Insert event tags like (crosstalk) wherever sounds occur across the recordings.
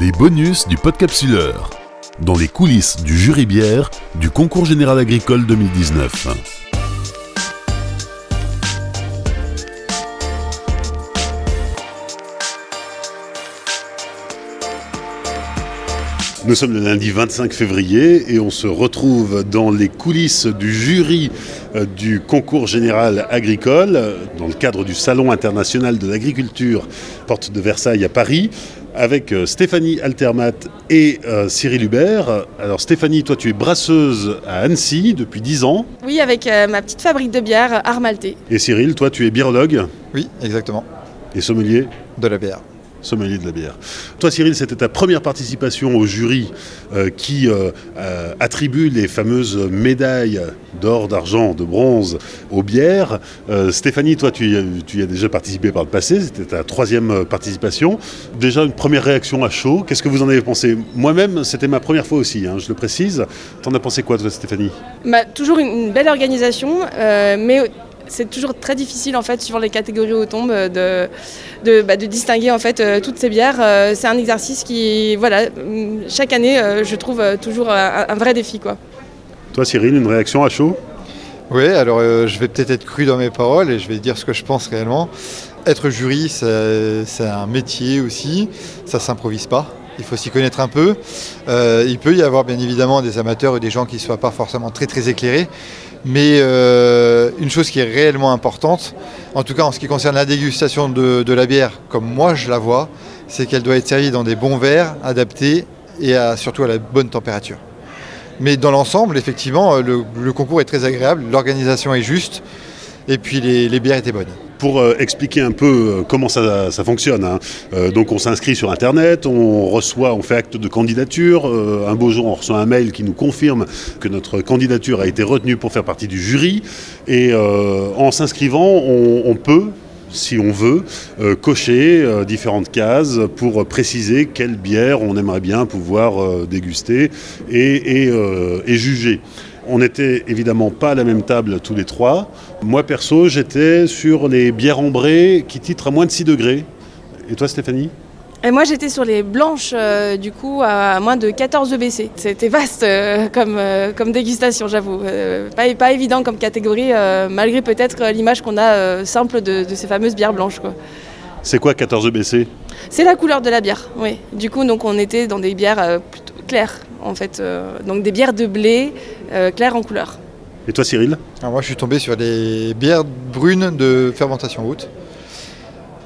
Les bonus du podcapsuleur. Dans les coulisses du jury bière du concours général agricole 2019. Nous sommes le lundi 25 février et on se retrouve dans les coulisses du jury euh, du concours général agricole dans le cadre du Salon international de l'agriculture porte de Versailles à Paris avec euh, Stéphanie Altermat et euh, Cyril Hubert. Alors Stéphanie, toi tu es brasseuse à Annecy depuis 10 ans Oui, avec euh, ma petite fabrique de bière Armalté. et Cyril, toi tu es biérologue Oui, exactement. et sommelier De la bière. Sommelier de la bière. Toi Cyril, c'était ta première participation au jury euh, qui euh, euh, attribue les fameuses médailles d'or, d'argent, de bronze aux bières. Stéphanie, toi tu y, as, déjà participé par le passé, c'était ta troisième participation. Déjà une première réaction à chaud, qu'est-ce que vous en avez pensé? Moi-même, c'était ma première fois aussi, hein, je le précise. T'en as pensé quoi toi Stéphanie? Bah, toujours une, belle organisation, mais c'est toujours très difficile en fait suivant les catégories où on tombe euh, de, de, bah, de distinguer en fait euh, toutes ces bières. Euh, c'est un exercice qui, voilà, hum, chaque année, euh, je trouve euh, toujours un, un vrai défi quoi. Toi Cyril, une réaction à chaud? Oui, alors euh, je vais peut-être être cru dans mes paroles et je vais dire ce que je pense réellement. Être jury, c'est c'est un métier aussi, ça s'improvise pas. Il faut s'y connaître un peu. Euh, il peut y avoir bien évidemment des amateurs ou des gens qui ne soient pas forcément très éclairés. Mais euh, une chose qui est réellement importante, en tout cas en ce qui concerne la dégustation de, la bière, comme moi je la vois, c'est qu'elle doit être servie dans des bons verres, adaptés et surtout à la bonne température. Mais dans l'ensemble, effectivement, euh, le, concours est très agréable, l'organisation est juste, et puis les bières étaient bonnes. Pour euh, expliquer un peu euh, comment ça, fonctionne, hein. Euh, donc on s'inscrit sur Internet, on reçoit, on fait acte de candidature. un beau jour, on reçoit un mail qui nous confirme que notre candidature a été retenue pour faire partie du jury. Et en s'inscrivant, on, peut, si on veut, cocher différentes cases pour préciser quelle bière on aimerait bien pouvoir déguster et juger. On n'était évidemment pas à la même table tous les trois. Moi perso, j'étais sur les bières ambrées qui titrent à moins de 6 degrés. Et toi Stéphanie? Et moi j'étais sur les blanches euh, du coup à moins de 14 EBC. C'était vaste euh, comme, euh, comme dégustation j'avoue. Pas, pas évident comme catégorie malgré peut-être l'image qu'on a simple de, de ces fameuses bières blanches. Quoi. C'est quoi 14 EBC C'est la couleur de la bière, oui. Du coup donc on était dans des bières euh, plutôt claires en fait. euh, donc des bières de blé euh, claires en couleur. Et toi Cyril? Alors moi je suis tombé sur les bières brunes de fermentation haute.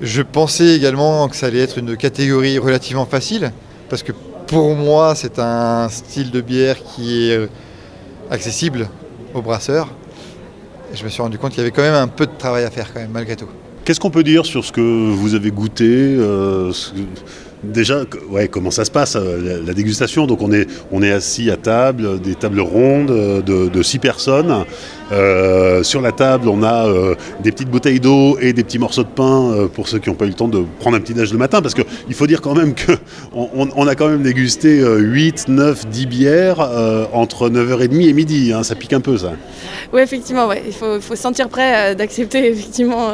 Je pensais également que ça allait être une catégorie relativement facile, parce que pour moi c'est un style de bière qui est accessible aux brasseurs. Et je me suis rendu compte qu'il y avait quand même un peu de travail à faire quand même malgré tout. Qu'est-ce qu'on peut dire sur ce que vous avez goûté euh, Déjà, comment ça se passe euh, la, dégustation? Donc on est, assis à table, des tables rondes euh, de six personnes. Euh, sur la table, on a euh, des petites bouteilles d'eau et des petits morceaux de pain euh, pour ceux qui n'ont pas eu le temps de prendre un petit déj le matin. Parce qu'il faut dire quand même qu'on (laughs) on, on a quand même dégusté euh, 8, 9, 10 bières entre 9h30 et midi. hein. ça pique un peu ça. Oui effectivement, il faut, faut se sentir prêt d'accepter (laughs) effectivement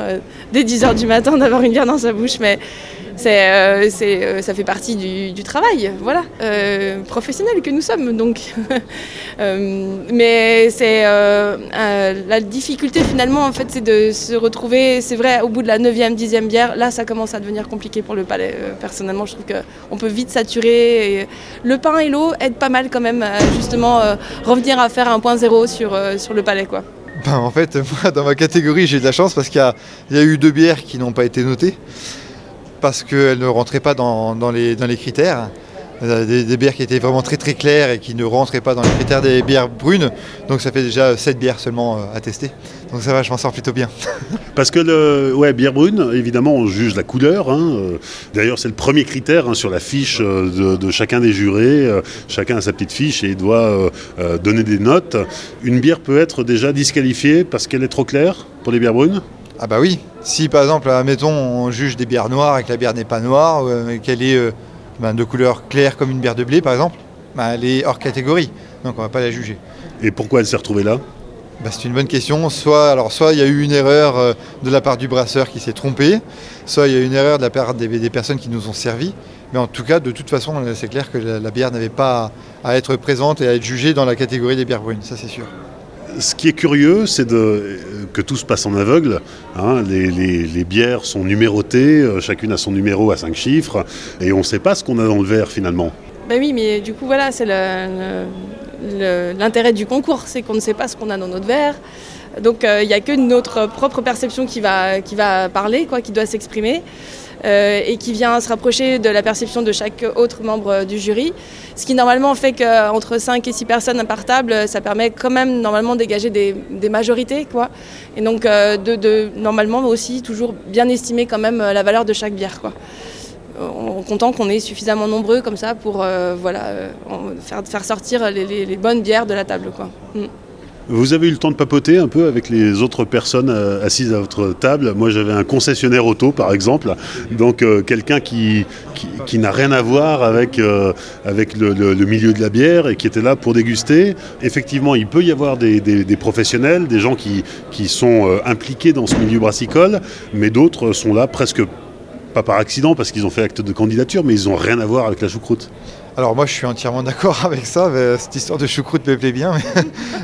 dès 10h du matin d'avoir une bière dans sa bouche, mais ça fait partie du, travail, voilà, professionnel que nous sommes. Donc. (laughs) Mais c'est euh, euh, la difficulté finalement en fait c'est de se retrouver, c'est vrai au bout de la 9e, 10e bière, là ça commence à devenir compliqué pour le palais. Euh, personnellement je trouve qu'on peut vite saturer. Le pain et l'eau aident pas mal quand même justement euh, revenir à faire un point zéro sur, le palais quoi. Ben, en fait, (laughs) moi, dans ma catégorie, j'ai de la chance parce qu'il y a, eu deux bières qui n'ont pas été notées parce qu'elles ne rentraient pas dans les critères. Euh, Des, des bières qui étaient vraiment très très claires et qui ne rentraient pas dans les critères des bières brunes. Donc ça fait déjà 7 bières seulement euh, à tester. Donc ça va, je m'en sors plutôt bien. (laughs) Parce que le ouais, bière brune, évidemment, on juge la couleur. hein, euh, D'ailleurs, c'est le premier critère hein, sur la fiche de, de chacun des jurés. Chacun a sa petite fiche et doit euh, donner des notes. Une bière peut être déjà disqualifiée parce qu'elle est trop claire pour les bières brunes? Ah bah oui, si par exemple, admettons, on juge des bières noires et que la bière n'est pas noire, euh, qu'elle est euh, ben, de couleur claire comme une bière de blé par exemple, ben, elle est hors catégorie. Donc on va pas la juger. Et pourquoi elle s'est retrouvée là? Bah, C'est une bonne question. Soit, alors, soit il y a eu une erreur euh, de la part du brasseur qui s'est trompé, soit il y a eu une erreur de la part des, des personnes qui nous ont servi. Mais en tout cas, de toute façon, c'est clair que la, la bière n'avait pas à être présente et à être jugée dans la catégorie des bières brunes, ça c'est sûr. Ce qui est curieux, c'est que tout se passe en aveugle. hein. Les, bières sont numérotées, euh, chacune a son numéro à cinq chiffres, et on ne sait pas ce qu'on a dans le verre finalement. Ben oui, mais du coup, voilà, c'est l'intérêt du concours, c'est qu'on ne sait pas ce qu'on a dans notre verre. Donc euh, il n'y a que notre propre perception qui va, qui va parler, quoi, qui doit s'exprimer, et qui vient se rapprocher de la perception de chaque autre membre du jury. Ce qui normalement fait qu'entre 5 et 6 personnes par table, ça permet quand même normalement de dégager des, majorités. Quoi. Et donc euh, de, de normalement aussi toujours bien estimer quand même la valeur de chaque bière. Quoi en comptant qu'on est suffisamment nombreux comme ça pour euh, voilà, euh, faire, sortir les bonnes bières de la table. Quoi. Mm. Vous avez eu le temps de papoter un peu avec les autres personnes euh, assises à votre table? Moi, j'avais un concessionnaire auto, par exemple, donc euh, quelqu'un qui, qui, n'a rien à voir avec, euh, avec le, milieu de la bière et qui était là pour déguster. Effectivement, il peut y avoir des, des- professionnels, des gens qui, qui sont impliqués dans ce milieu brassicole, mais d'autres sont là presque pas par accident parce qu'ils ont fait acte de candidature, mais ils n'ont rien à voir avec la choucroute. Alors moi je suis entièrement (laughs) d'accord avec ça, mais cette histoire de choucroute me plaît bien.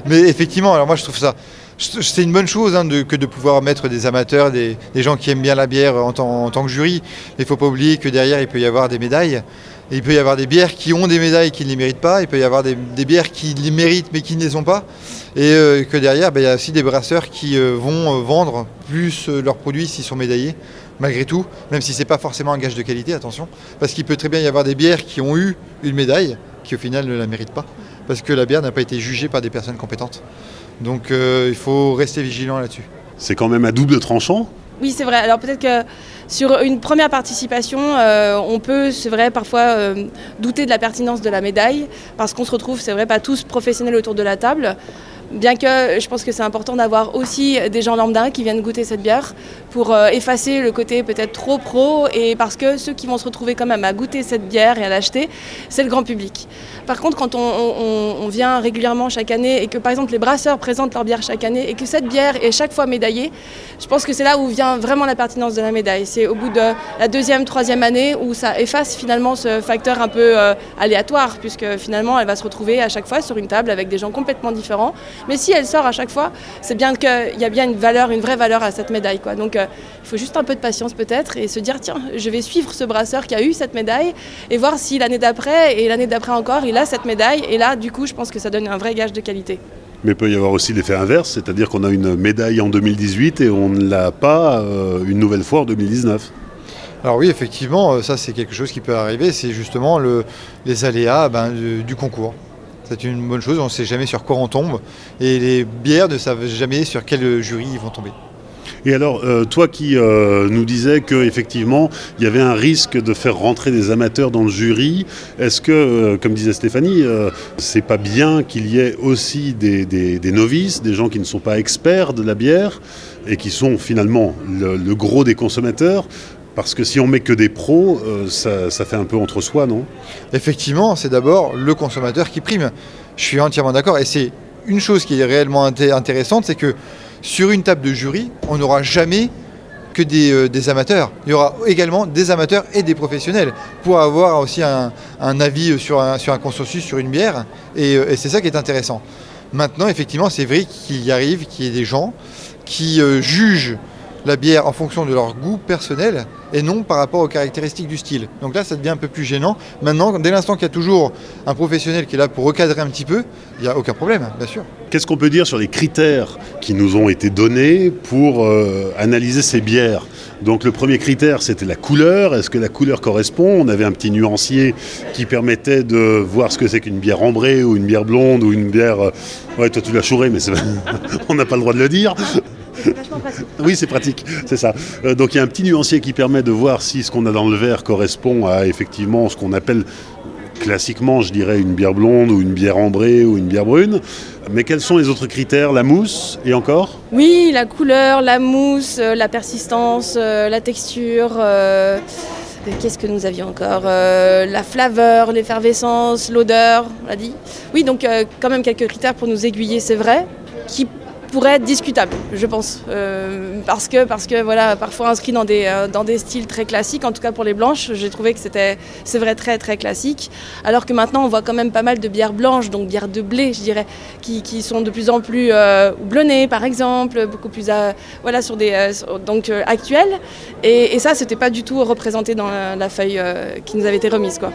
Mais, (laughs) effectivement, alors moi je trouve ça, c'est une bonne chose hein, que de pouvoir mettre des amateurs, des, gens qui aiment bien la bière en tant, que jury. Il ne faut pas oublier que derrière il peut y avoir des médailles. Il peut y avoir des bières qui ont des médailles qui ne les méritent pas. Il peut y avoir des, bières qui les méritent mais qui ne les ont pas. Et euh, que derrière, ben, il y a aussi des brasseurs qui euh, vont euh, vendre plus euh, leurs produits s'ils sont médaillés, malgré tout, même si ce n'est pas forcément un gage de qualité, attention. Parce qu'il peut très bien y avoir des bières qui ont eu une médaille, qui au final ne la méritent pas, parce que la bière n'a pas été jugée par des personnes compétentes. Donc euh, il faut rester vigilant là-dessus. C'est quand même à double tranchant. Oui, c'est vrai. Alors peut-être que sur une première participation, euh, on peut, c'est vrai, parfois euh, douter de la pertinence de la médaille, parce qu'on se retrouve, c'est vrai, pas tous professionnels autour de la table. Bien que je pense que c'est important d'avoir aussi des gens lambda qui viennent goûter cette bière pour euh, effacer le côté peut-être trop pro et parce que ceux qui vont se retrouver quand même à goûter cette bière et à l'acheter, c'est le grand public. Par contre, quand on, vient régulièrement chaque année et que par exemple les brasseurs présentent leur bière chaque année et que cette bière est chaque fois médaillée, je pense que c'est là où vient vraiment la pertinence de la médaille. C'est au bout de la deuxième, troisième année où ça efface finalement ce facteur un peu euh, aléatoire, puisque finalement elle va se retrouver à chaque fois sur une table avec des gens complètement différents. Mais si elle sort à chaque fois, c'est bien qu'il y a bien une valeur, une vraie valeur à cette médaille. Quoi. Donc euh, il faut juste un peu de patience peut-être et se dire tiens, je vais suivre ce brasseur qui a eu cette médaille et voir si l'année d'après et l'année d'après encore, il a cette médaille. Et là, du coup, je pense que ça donne un vrai gage de qualité. Mais il peut y avoir aussi l'effet inverse, c'est-à-dire qu'on a une médaille en 2018 et on ne l'a pas euh, une nouvelle fois en 2019. Alors oui, effectivement, euh, ça c'est quelque chose qui peut arriver, c'est justement le- les aléas ben, du, du concours. C'est une bonne chose, on ne sait jamais sur quoi on tombe, et les bières ne savent jamais sur quel jury ils vont tomber. Et alors, euh, toi qui euh, nous disais qu'effectivement, il y avait un risque de faire rentrer des amateurs dans le jury, est-ce que, euh, comme disait Stéphanie, c'est pas bien qu'il y ait aussi des, novices, des gens qui ne sont pas experts de la bière et qui sont finalement le, le gros des consommateurs parce que si on met que des pros, euh, ça, fait un peu entre soi, non? Effectivement, c'est d'abord le consommateur qui prime. Je suis entièrement d'accord, et c'est une chose qui est réellement inté- intéressante, c'est que sur une table de jury, on n'aura jamais que des, euh, des amateurs. Il y aura également des amateurs et des professionnels pour avoir aussi un, avis sur un, consensus sur une bière. Et, euh, et c'est ça qui est intéressant. Maintenant, effectivement, c'est vrai qu'il y arrive qu'il y ait des gens qui jugent la bière en fonction de leur goût personnel et non par rapport aux caractéristiques du style. Donc là, ça devient un peu plus gênant. Maintenant, dès l'instant qu'il y a toujours un professionnel qui est là pour recadrer un petit peu, il n'y a aucun problème, bien sûr. Qu'est-ce qu'on peut dire sur les critères qui nous ont été donnés pour euh, analyser ces bières? Donc le premier critère, c'était la couleur. Est-ce que la couleur correspond? On avait un petit nuancier qui permettait de voir ce que c'est qu'une bière ambrée ou une bière blonde ou une bière... euh, Ouais, toi tu l'as chouré, mais (laughs) on n'a pas le droit de le dire. (laughs) Oui, c'est pratique, c'est ça. Euh, donc il y a un petit nuancier qui permet de voir si ce qu'on a dans le verre correspond à effectivement ce qu'on appelle classiquement, je dirais, une bière blonde ou une bière ambrée ou une bière brune. Mais quels sont les autres critères? La mousse et encore? Oui, la couleur, la mousse, euh, la persistance, euh, la texture. euh, Qu'est-ce que nous avions encore Euh, La flaveur, l'effervescence, l'odeur, on l'a dit. Oui, donc euh, quand même quelques critères pour nous aiguiller, c'est vrai, qui pourrait être discutable, je pense. Euh, parce que, parce que voilà, parfois inscrit dans des, euh, dans des styles très classiques, en tout cas pour les blanches, j'ai trouvé que c'était, c'est vrai, très très classique. Alors que maintenant, on voit quand même pas mal de bières blanches, donc bières de blé, je dirais, qui, qui sont de plus en plus euh, houblonnées, par exemple, beaucoup plus voilà, sur des, donc, actuelles. Et, et ça, c'était pas du tout représenté dans la, feuille qui nous avait été remise. Quoi.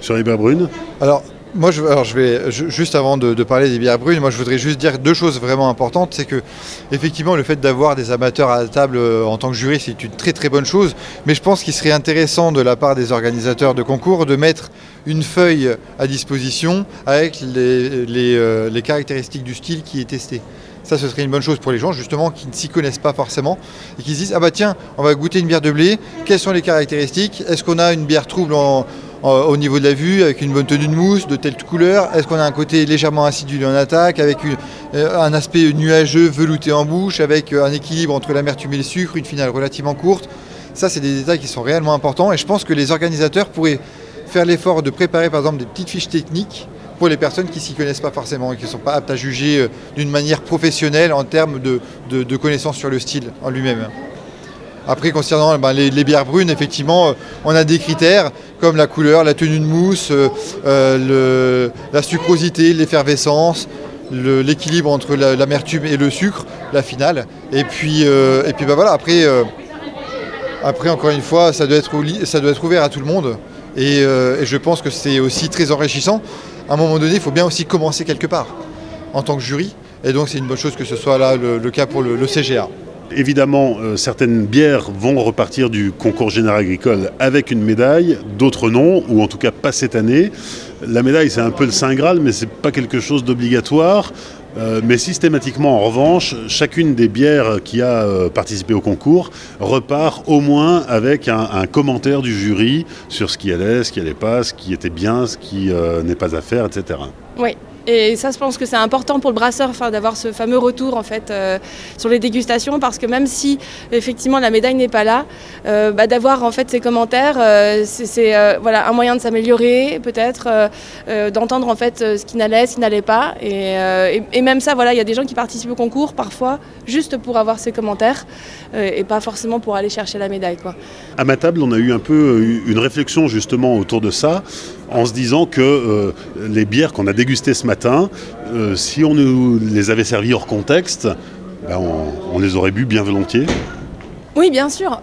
Sur les bières brunes Alors, moi, je, alors je vais juste avant de, parler des bières brunes, moi je voudrais juste dire deux choses vraiment importantes. C'est que effectivement, le fait d'avoir des amateurs à la table euh, en tant que jury, c'est une très très bonne chose. Mais je pense qu'il serait intéressant de la part des organisateurs de concours de mettre une feuille à disposition avec les, euh, les caractéristiques du style qui est testé. Ça, ce serait une bonne chose pour les gens, justement, qui ne s'y connaissent pas forcément et qui se disent Ah bah tiens, on va goûter une bière de blé. Quelles sont les caractéristiques? Est-ce qu'on a une bière trouble en, au niveau de la vue, avec une bonne tenue de mousse, de telle couleur Est-ce qu'on a un côté légèrement acidulé en attaque, avec euh, un aspect nuageux, velouté en bouche, avec euh, un équilibre entre l'amertume et le sucre, une finale relativement courte? Ça, c'est des détails qui sont réellement importants et je pense que les organisateurs pourraient faire l'effort de préparer par exemple des petites fiches techniques pour les personnes qui s'y connaissent pas forcément et qui ne sont pas aptes à juger euh, d'une manière professionnelle en termes de connaissances sur le style en lui-même. Après, concernant ben, les, bières brunes, effectivement, euh, on a des critères comme la couleur, la tenue de mousse, euh, euh, la sucrosité, l'effervescence, l'équilibre entre l'amertume et le sucre, la finale. Et puis, ben, voilà, après, après, encore une fois, ça doit, être, ça doit être ouvert à tout le monde. Et, je pense que c'est aussi très enrichissant. À un moment donné, il faut bien aussi commencer quelque part en tant que jury. Et donc, c'est une bonne chose que ce soit là le, cas pour le CGA. Évidemment, euh, certaines bières vont repartir du concours général agricole avec une médaille, d'autres non, ou en tout cas pas cette année. La médaille, c'est un peu le Saint Graal, mais ce n'est pas quelque chose d'obligatoire. Euh, mais systématiquement, en revanche, chacune des bières qui a euh, participé au concours repart au moins avec un, un, commentaire du jury sur ce qui allait, ce qui allait pas, ce qui était bien, ce qui n'est pas à faire, etc. Oui, et ça, je pense que c'est important pour le brasseur d'avoir ce fameux retour en fait euh, sur les dégustations, parce que même si effectivement la médaille n'est pas là, euh, bah, d'avoir en fait ces commentaires, euh, c'est voilà un moyen de s'améliorer, peut-être d'entendre en fait ce qui n'allait, ce qui n'allait pas, et, et, même ça, voilà, il y a des gens qui participent au concours parfois juste pour avoir ces commentaires et pas forcément pour aller chercher la médaille, quoi. À ma table, on a eu un peu une réflexion justement autour de ça en se disant que euh, les bières qu'on a dégustées ce matin, euh, si on nous les avait servies hors contexte, ben, on, les aurait bu bien volontiers. Oui, bien sûr.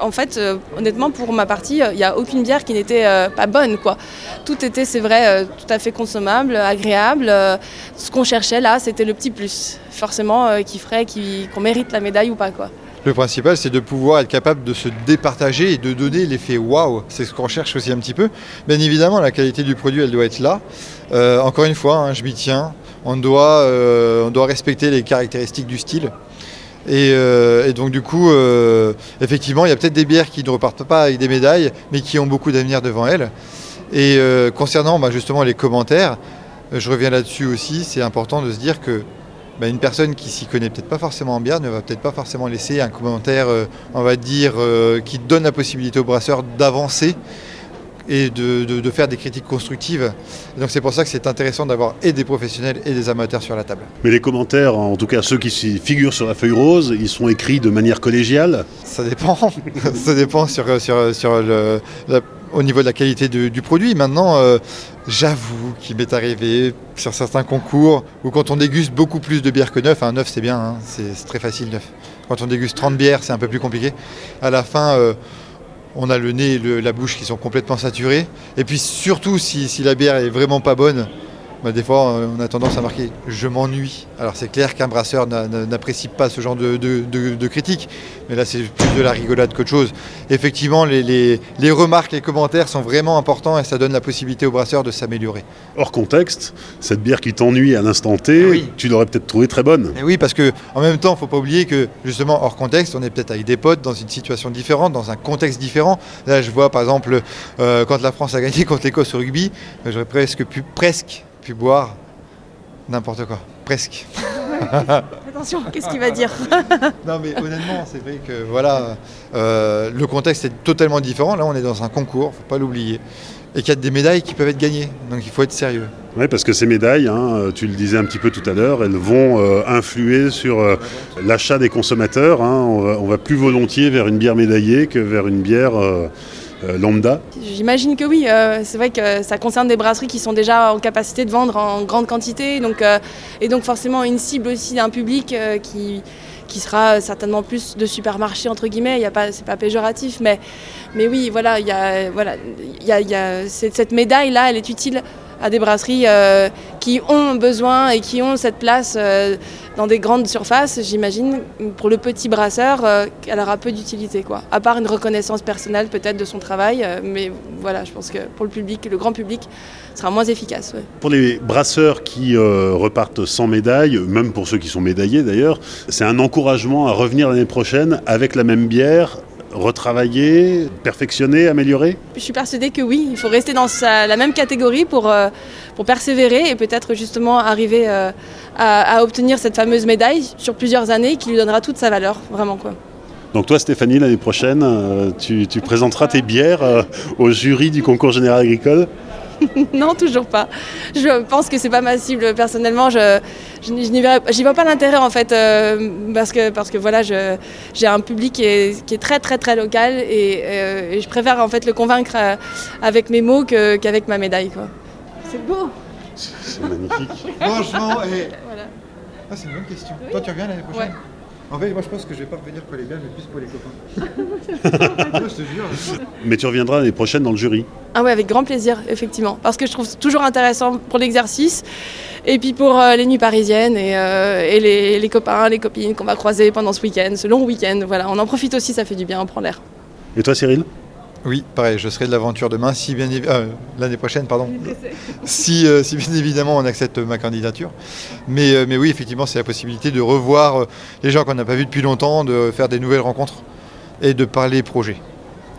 En fait, euh, honnêtement, pour ma partie, il n'y a aucune bière qui n'était pas bonne. Quoi. Tout était, c'est vrai, tout à fait consommable, agréable. ce qu'on cherchait là, c'était le petit plus, forcément, qui ferait qu'on mérite la médaille ou pas. Le principal, c'est de pouvoir être capable de se départager et de donner l'effet waouh. C'est ce qu'on cherche aussi un petit peu. Bien évidemment, la qualité du produit, elle doit être là. Euh, encore une fois, hein, je m'y tiens. On doit, euh, on doit respecter les caractéristiques du style. Et, euh, donc du coup, effectivement, il y a peut-être des bières qui ne repartent pas avec des médailles, mais qui ont beaucoup d'avenir devant elles. Et concernant bah, justement les commentaires, je reviens là-dessus aussi, c'est important de se dire que bah, une personne qui s'y connaît peut-être pas forcément en bière ne va peut-être pas forcément laisser un commentaire, euh, on va dire, euh, qui donne la possibilité au brasseur d'avancer et de, faire des critiques constructives. donc c'est pour ça que c'est intéressant d'avoir et des professionnels et des amateurs sur la table. Mais les commentaires, en tout cas ceux qui figurent sur la feuille rose, ils sont écrits de manière collégiale? Ça dépend. (laughs) ça dépend sur, sur, sur le, au niveau de la qualité du produit. Maintenant, euh, j'avoue qu'il m'est arrivé sur certains concours où quand on déguste beaucoup plus de bières que neuf, un neuf c'est bien, hein, c'est très facile neuf. Quand on déguste 30 bières, c'est un peu plus compliqué. À la fin, euh, on a le nez et la bouche qui sont complètement saturés. Et puis surtout, si, si la bière est vraiment pas bonne, bah, des fois, on a tendance à marquer je m'ennuie. Alors c'est clair qu'un brasseur n'apprécie pas ce genre de, de, critique, mais là c'est plus de la rigolade qu'autre chose. Effectivement, les, remarques, les commentaires sont vraiment importants et ça donne la possibilité au brasseur de s'améliorer. Hors contexte, cette bière qui t'ennuie à l'instant T, tu l'aurais peut-être trouvée très bonne. oui, parce que en même temps, il ne faut pas oublier que justement hors contexte, on est peut-être avec des potes dans une situation différente, dans un contexte différent. Là, je vois par exemple euh, quand la France a gagné contre l'Écosse au rugby, j'aurais presque pu presque pu boire n'importe quoi, presque. (laughs) Attention, qu'est-ce qu'il va dire (laughs) Non mais honnêtement, c'est vrai que voilà, euh, le contexte est totalement différent. Là, on est dans un concours, faut pas l'oublier, et qu'il y a des médailles qui peuvent être gagnées. Donc il faut être sérieux. Oui, parce que ces médailles, hein, tu le disais un petit peu tout à l'heure, elles vont euh, influer sur euh, l'achat des consommateurs. hein. On, va, on va plus volontiers vers une bière médaillée que vers une bière euh. J'imagine que oui. euh, c'est vrai que ça concerne des brasseries qui sont déjà en capacité de vendre en grande quantité. Donc, euh, et donc forcément une cible aussi d'un public qui, qui sera certainement plus de supermarchés, entre guillemets. Il y pas, c'est pas péjoratif. Mais, mais oui, voilà, il y a, voilà, il y a, y a- cette, cette médaille-là, elle est utile à des brasseries euh, qui ont besoin et qui ont cette place euh, dans des grandes surfaces, j'imagine, pour le petit brasseur, euh, elle aura peu d'utilité, quoi. À part une reconnaissance personnelle peut-être de son travail, mais voilà, je pense que pour le public, le grand public, sera moins efficace. Pour les brasseurs qui repartent sans médaille, même pour ceux qui sont médaillés d'ailleurs, c'est un encouragement à revenir l'année prochaine avec la même bière, retravailler, perfectionner, améliorer Je suis persuadée que oui, il faut rester dans sa- la même catégorie pour, euh, pour persévérer et peut-être justement arriver euh, à, à obtenir cette fameuse médaille sur plusieurs années qui lui donnera toute sa valeur, vraiment quoi. Donc toi Stéphanie, l'année prochaine, euh, tu, tu présenteras tes bières au jury du concours général agricole? (laughs) non, toujours pas. Je pense que c'est pas ma cible personnellement. Je, je, n'y- je vois pas l'intérêt en fait euh, parce que parce que voilà, je- j'ai un public qui est, qui est très très très local et, euh, et je préfère en fait le convaincre euh, avec mes mots qu'avec ma médaille quoi. C'est beau. C'est magnifique. (laughs) Franchement, et... Voilà. Ah, c'est une bonne question. Toi, tu reviens l'année prochaine? Ouais. En fait, moi, je pense que je vais pas revenir pour les bières, mais plus pour les copains. (laughs) Moi, je te jure. Mais tu reviendras l'année prochaine dans le jury. Ah ouais, avec grand plaisir, effectivement. Parce que je trouve toujours intéressant pour l'exercice et puis pour euh, les nuits parisiennes et, euh, et les, les copains, les copines qu'on va croiser pendant ce week-end, ce long week-end. Voilà, on en profite aussi, ça fait du bien, on prend l'air. Et toi Cyril? Oui, pareil, je serai de l'aventure demain, si bien euh, l'année prochaine, pardon. (laughs) Si, euh, si bien évidemment on accepte ma candidature. Mais, euh, mais oui, effectivement, c'est la possibilité de revoir les gens qu'on n'a pas vus depuis longtemps, de faire des nouvelles rencontres et de parler projet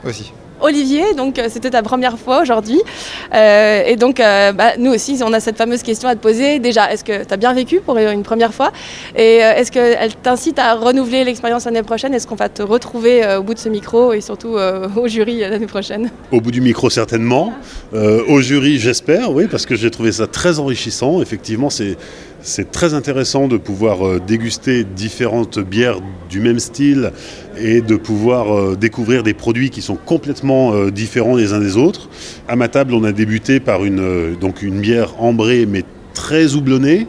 aussi. Olivier, donc euh, c'était ta première fois aujourd'hui. Euh, et donc, euh, bah, nous aussi, on a cette fameuse question à te poser. Déjà, est-ce que tu as bien vécu pour une première fois? Et est-ce qu'elle t'incite à renouveler l'expérience l'année prochaine? Est-ce qu'on va te retrouver au bout de ce micro et surtout au jury l'année prochaine? Au bout du micro certainement. Au jury j'espère, oui, parce que j'ai trouvé ça très enrichissant. Effectivement, c'est c'est très intéressant de pouvoir euh, déguster différentes bières du même style et de pouvoir euh, découvrir des produits qui sont complètement euh, différents les uns des autres. À ma table, on a débuté par une, bière ambrée mais très houblonnée.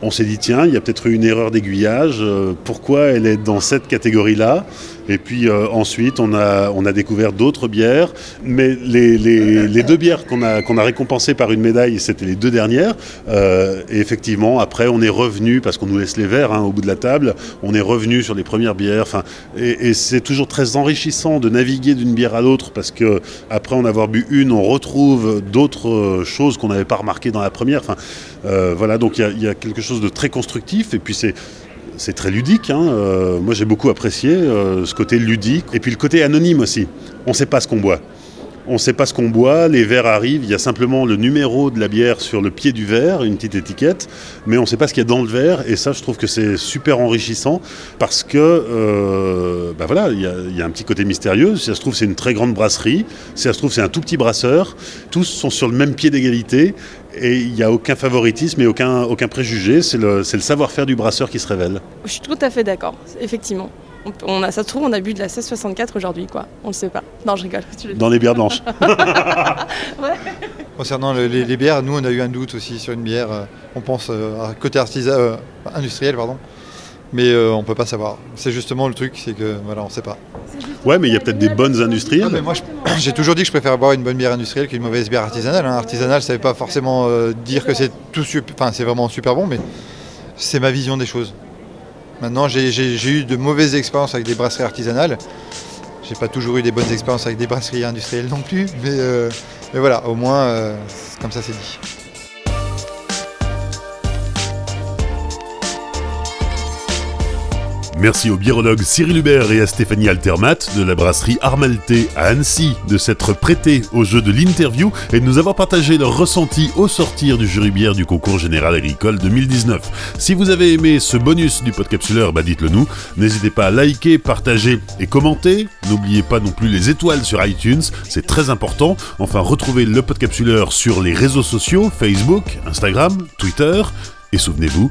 On s'est dit, tiens, il y a peut-être eu une erreur d'aiguillage, pourquoi elle est dans cette catégorie-là? Et puis euh, ensuite, on a, on a découvert d'autres bières, mais les, les- deux bières qu'on a, qu'on a récompensées par une médaille, c'était les deux dernières. Euh, et effectivement, après, on est revenu, parce qu'on nous laisse les verres hein, au bout de la table, on est revenu sur les premières bières. Enfin, et c'est toujours très enrichissant de naviguer d'une bière à l'autre, parce que après en avoir bu une, on retrouve d'autres euh, choses qu'on n'avait pas remarquées dans la première. Enfin, voilà, donc il y y, a quelque chose de très constructif, et puis c'est c'est très ludique. hein. Euh, moi, j'ai beaucoup apprécié euh, ce côté ludique. Et puis le côté anonyme aussi. On ne sait pas ce qu'on boit. On ne sait pas ce qu'on boit, les verres arrivent, il y a simplement le numéro de la bière sur le pied du verre, une petite étiquette, mais on ne sait pas ce qu'il y a dans le verre, et ça je trouve que c'est super enrichissant, parce que, euh, bah voilà, il y, a, un petit côté mystérieux, si ça se trouve c'est une très grande brasserie, si ça se trouve c'est un tout petit brasseur, tous sont sur le même pied d'égalité, et il n'y a aucun favoritisme et aucun, préjugé, c'est le savoir-faire du brasseur qui se révèle. Je suis tout à fait d'accord, effectivement. On, a, ça se trouve, on a bu de la 1664 aujourd'hui, quoi. On le sait pas. Non, je rigole. Tu le dis. Dans les bières blanches. (laughs) Concernant le- les, les bières, nous on a eu un doute aussi sur une bière. euh, on pense euh, à côté artisa- euh, industriel, pardon. Mais euh, on peut pas savoir. C'est justement le truc, c'est que voilà, on sait pas. Ouais, mais il y a peut-être des bonnes industrielles. Ah, mais moi, je- (clears throat) j'ai toujours dit que je préfère boire une bonne bière industrielle qu'une mauvaise bière artisanale. hein. Artisanale, ça veut pas forcément euh, dire que c'est tout, enfin, c'est vraiment super bon, mais c'est ma vision des choses. Maintenant, j'ai eu de mauvaises expériences avec des brasseries artisanales. J'ai pas toujours eu des bonnes expériences avec des brasseries industrielles non plus, mais, euh, voilà, au moins, euh, comme ça c'est dit. Merci au biérologue Cyril Hubert et à Stéphanie Altermat de la brasserie Armalté à Annecy de s'être prêtés au jeu de l'interview et de nous avoir partagé leur ressenti au sortir du jury bière du concours général agricole 2019. Si vous avez aimé ce bonus du podcapsuleur, bah dites-le nous. N'hésitez pas à liker, partager et commenter. N'oubliez pas non plus les étoiles sur iTunes, c'est très important. Enfin, retrouvez le podcapsuleur sur les réseaux sociaux, Facebook, Instagram, Twitter. Et souvenez-vous,